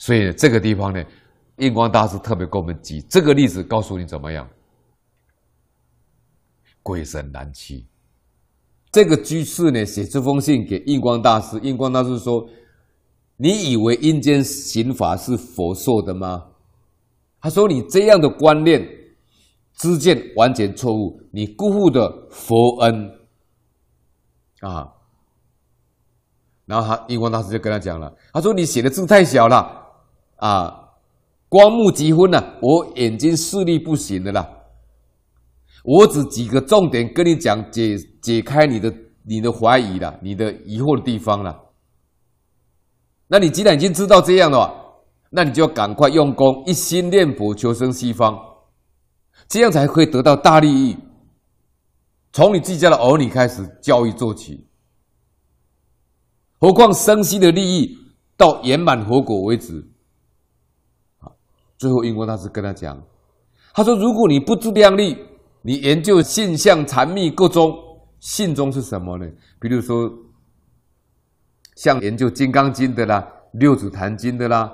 所以这个地方呢，印光大师特别给我们举这个例子，告诉你怎么样？鬼神难欺。这个居士呢，写这封信给印光大师，印光大师说：“你以为阴间刑罚是佛说的吗？”他说：“你这样的观念、知见完全错误，你辜负的佛恩啊。”然后他印光大师就跟他讲了：“他说你写的字太小了啊，光目即昏了，我眼睛视力不行的啦。”我只几个重点跟你讲，解解开你的你的怀疑了，你的疑惑的地方了。那你既然已经知道这样的话，那你就要赶快用功，一心念佛，求生西方，这样才可以得到大利益。从你自家的儿女开始教育做起，何况生西的利益到圆满佛果为止。最后英国大师跟他讲，他说：如果你不自量力。你研究性相禅密各宗，性宗是什么呢？比如说，像研究《金刚经》的啦，《六祖坛经》的啦，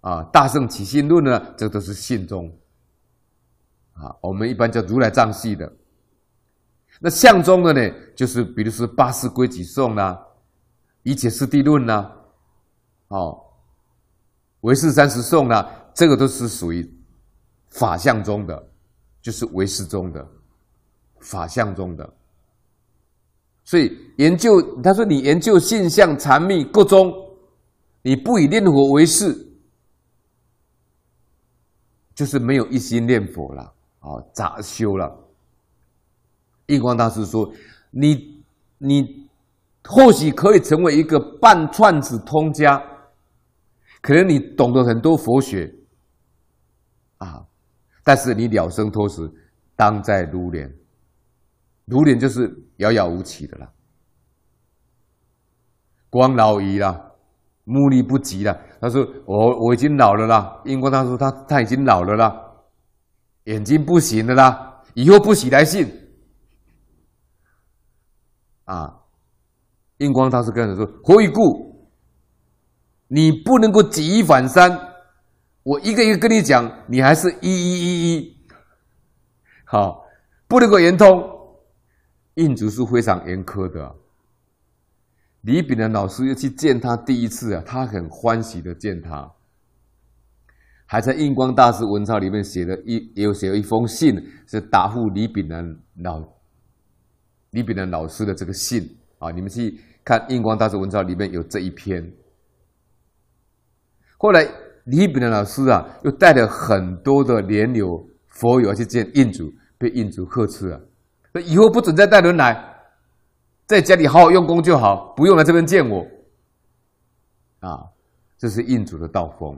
啊，《大圣起信论》呢，这都是性宗。啊，我们一般叫如来藏系的。那相宗的呢，就是比如说《八识规矩颂》啦，《一切次第论》啦，哦，《唯识三十颂》啦，这个都是属于法相中的。就是唯识中的法相中的，所以研究他说，你研究性相禅密各宗，你不以念佛为事，就是没有一心念佛了啊，杂修了。印光大师说，你你或许可以成为一个半串子通家，可能你懂得很多佛学啊。但是你了生脱死，当在如莲，如莲就是遥遥无期的啦，光老矣了，目力不及了。他说：“我我已经老了啦。”印光他说他他已经老了啦，眼睛不行了啦，以后不许来信。啊，印光大师跟他说：“何以故？你不能够举一反三。”我一个一个跟你讲，你还是一一一一，好，不能够圆通。印祖是非常严苛的。李炳南老师又去见他第一次啊，他很欢喜的见他，还在印光大师文钞里面写了一，也有写了一封信，是答复李炳南老李炳南老师的这个信啊。你们去看印光大师文钞里面有这一篇。后来。李炳南老师啊，又带了很多的莲友佛友去见印祖，被印祖呵斥了，说以后不准再带人来，在家里好好用功就好，不用来这边见我。啊，这是印祖的道风。